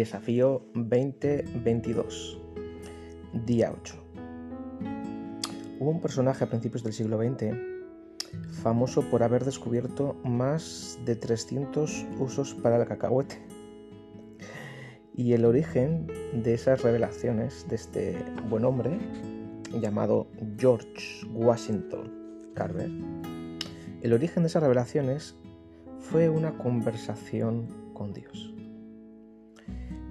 Desafío 2022, día 8. Hubo un personaje a principios del siglo XX famoso por haber descubierto más de 300 usos para el cacahuete. Y el origen de esas revelaciones de este buen hombre, llamado George Washington Carver, el origen de esas revelaciones fue una conversación con Dios.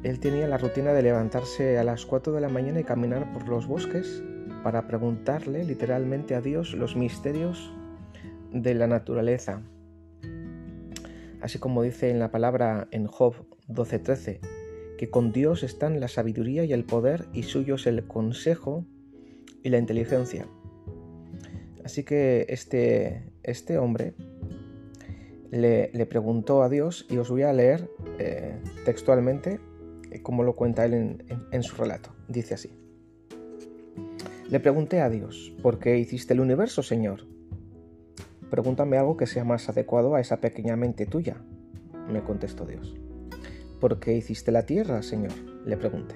Él tenía la rutina de levantarse a las 4 de la mañana y caminar por los bosques para preguntarle literalmente a Dios los misterios de la naturaleza. Así como dice en la palabra en Job 12:13, que con Dios están la sabiduría y el poder y suyo es el consejo y la inteligencia. Así que este, este hombre le, preguntó a Dios y os voy a leer eh, textualmente como lo cuenta él en, su relato. Dice así. Le pregunté a Dios, ¿por qué hiciste el universo, Señor? Pregúntame algo que sea más adecuado a esa pequeña mente tuya, me contestó Dios. ¿Por qué hiciste la tierra, Señor? le pregunté.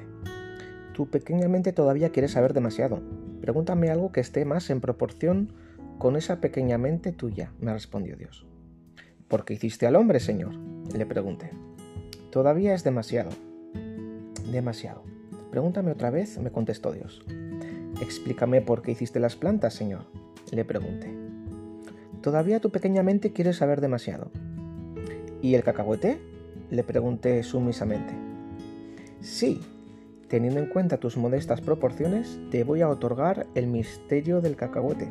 Tu pequeña mente todavía quiere saber demasiado. Pregúntame algo que esté más en proporción con esa pequeña mente tuya, me respondió Dios. ¿Por qué hiciste al hombre, Señor? le pregunté. Todavía es demasiado, demasiado. Pregúntame otra vez, me contestó Dios. Explícame por qué hiciste las plantas, Señor, le pregunté. Todavía tu pequeña mente quiere saber demasiado. ¿Y el cacahuete? le pregunté sumisamente. Sí, teniendo en cuenta tus modestas proporciones, te voy a otorgar el misterio del cacahuete.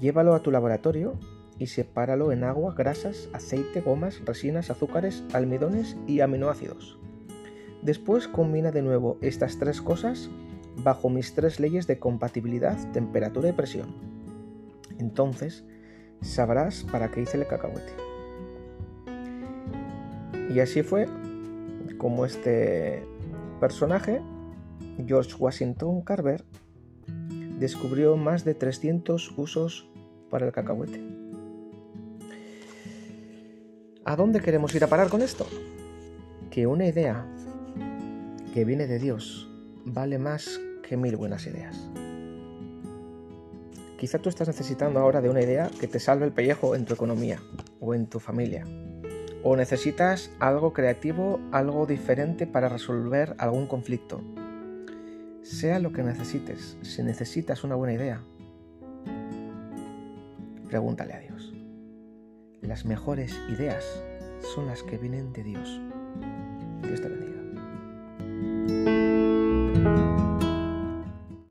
Llévalo a tu laboratorio y sepáralo en agua, grasas, aceite, gomas, resinas, azúcares, almidones y aminoácidos. Después combina de nuevo estas tres cosas bajo mis tres leyes de compatibilidad, temperatura y presión. Entonces sabrás para qué hice el cacahuete. Y así fue como este personaje, George Washington Carver, descubrió más de 300 usos para el cacahuete. ¿A dónde queremos ir a parar con esto? Que una idea que viene de Dios vale más que mil buenas ideas. Quizá tú estás necesitando ahora de una idea que te salve el pellejo en tu economía o en tu familia. O necesitas algo creativo, algo diferente para resolver algún conflicto. Sea lo que necesites, si necesitas una buena idea, pregúntale a Dios. Las mejores ideas son las que vienen de Dios. Dios te bendiga. Thank you.